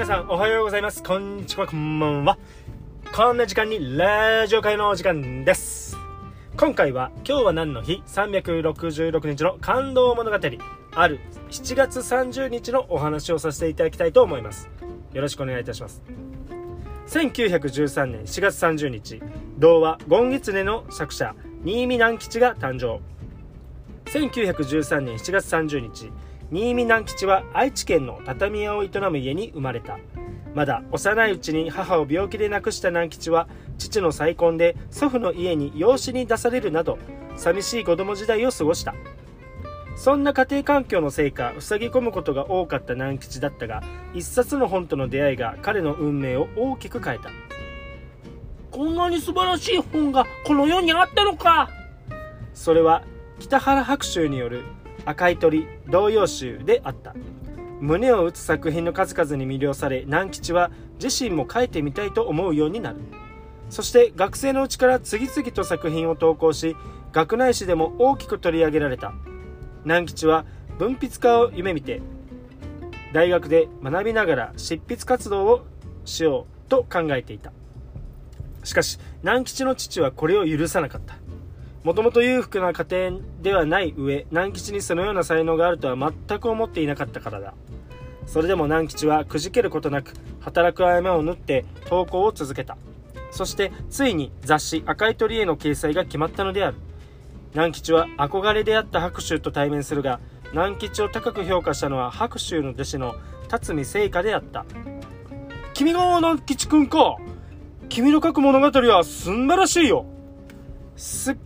皆さんおはようございます。こんにちはこんばんは。こんな時間にラジオ会のお時間です。今回は今日は何の日？366日の感動物語。ある7月30日のお話をさせていただきたいと思います。よろしくお願いいたします。1913年4月30日童話「ゴンギツネ」の作者新見南吉が誕生。1913年7月30日新見南吉は愛知県の畳屋を営む家に生まれた。まだ幼いうちに母を病気で亡くした南吉は父の再婚で祖父の家に養子に出されるなど寂しい子供時代を過ごした。そんな家庭環境のせいか塞ぎ込むことが多かった南吉だったが一冊の本との出会いが彼の運命を大きく変えた。こんなに素晴らしい本がこの世にあったのか。それは北原白秋による赤い鳥童謡集であった。胸を打つ作品の数々に魅了され南吉は自身も書いてみたいと思うようになる。そして学生のうちから次々と作品を投稿し学内誌でも大きく取り上げられた。南吉は文筆家を夢見て大学で学びながら執筆活動をしようと考えていた。しかし南吉の父はこれを許さなかった。もともと裕福な家庭ではない上南吉にそのような才能があるとは全く思っていなかったからだ。それでも南吉はくじけることなく働く合間を縫って投稿を続けた。そしてついに雑誌「赤い鳥」への掲載が決まったのである。南吉は憧れであった白秋と対面するが南吉を高く評価したのは白秋の弟子の辰巳聖華であった。君が南吉くんか。君の書く物語はすんばらしいよ。すっ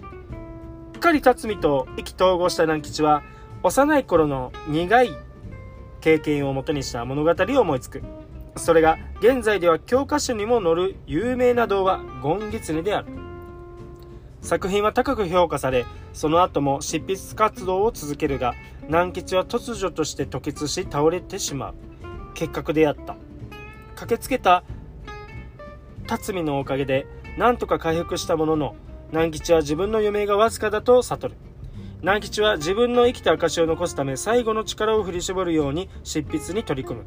かり辰巳と意気投合した南吉は幼い頃の苦い経験をもとにした物語を思いつく。それが現在では教科書にも載る有名な童話「ゴンギツネ」である。作品は高く評価されその後も執筆活動を続けるが南吉は突如として吐血し倒れてしまう。結核であった。駆けつけた辰巳のおかげで何とか回復したものの南吉は自分の余命がわずかだと悟る。南吉は自分の生きた証を残すため最後の力を振り絞るように執筆に取り組む。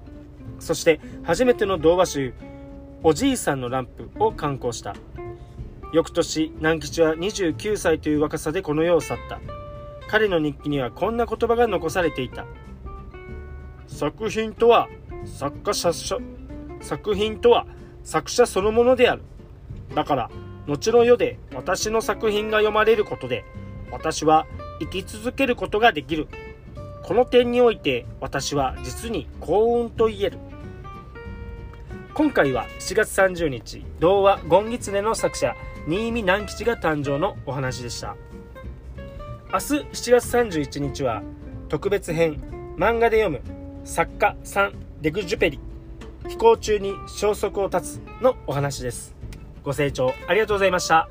そして初めての童話集「おじいさんのランプ」を刊行した。翌年南吉は29歳という若さでこの世を去った。彼の日記にはこんな言葉が残されていた。作品とは作家者作品とは作者そのものである。だから後の世で私の作品が読まれることで私は生き続けることができる。この点において私は実に幸運と言える。今回は7月30日童話「ゴンギツネ」の作者新見南吉が誕生のお話でした。明日7月31日は特別編漫画で読む作家サン・デグジュペリ飛行中に消息を絶つのお話です。ご清聴ありがとうございました。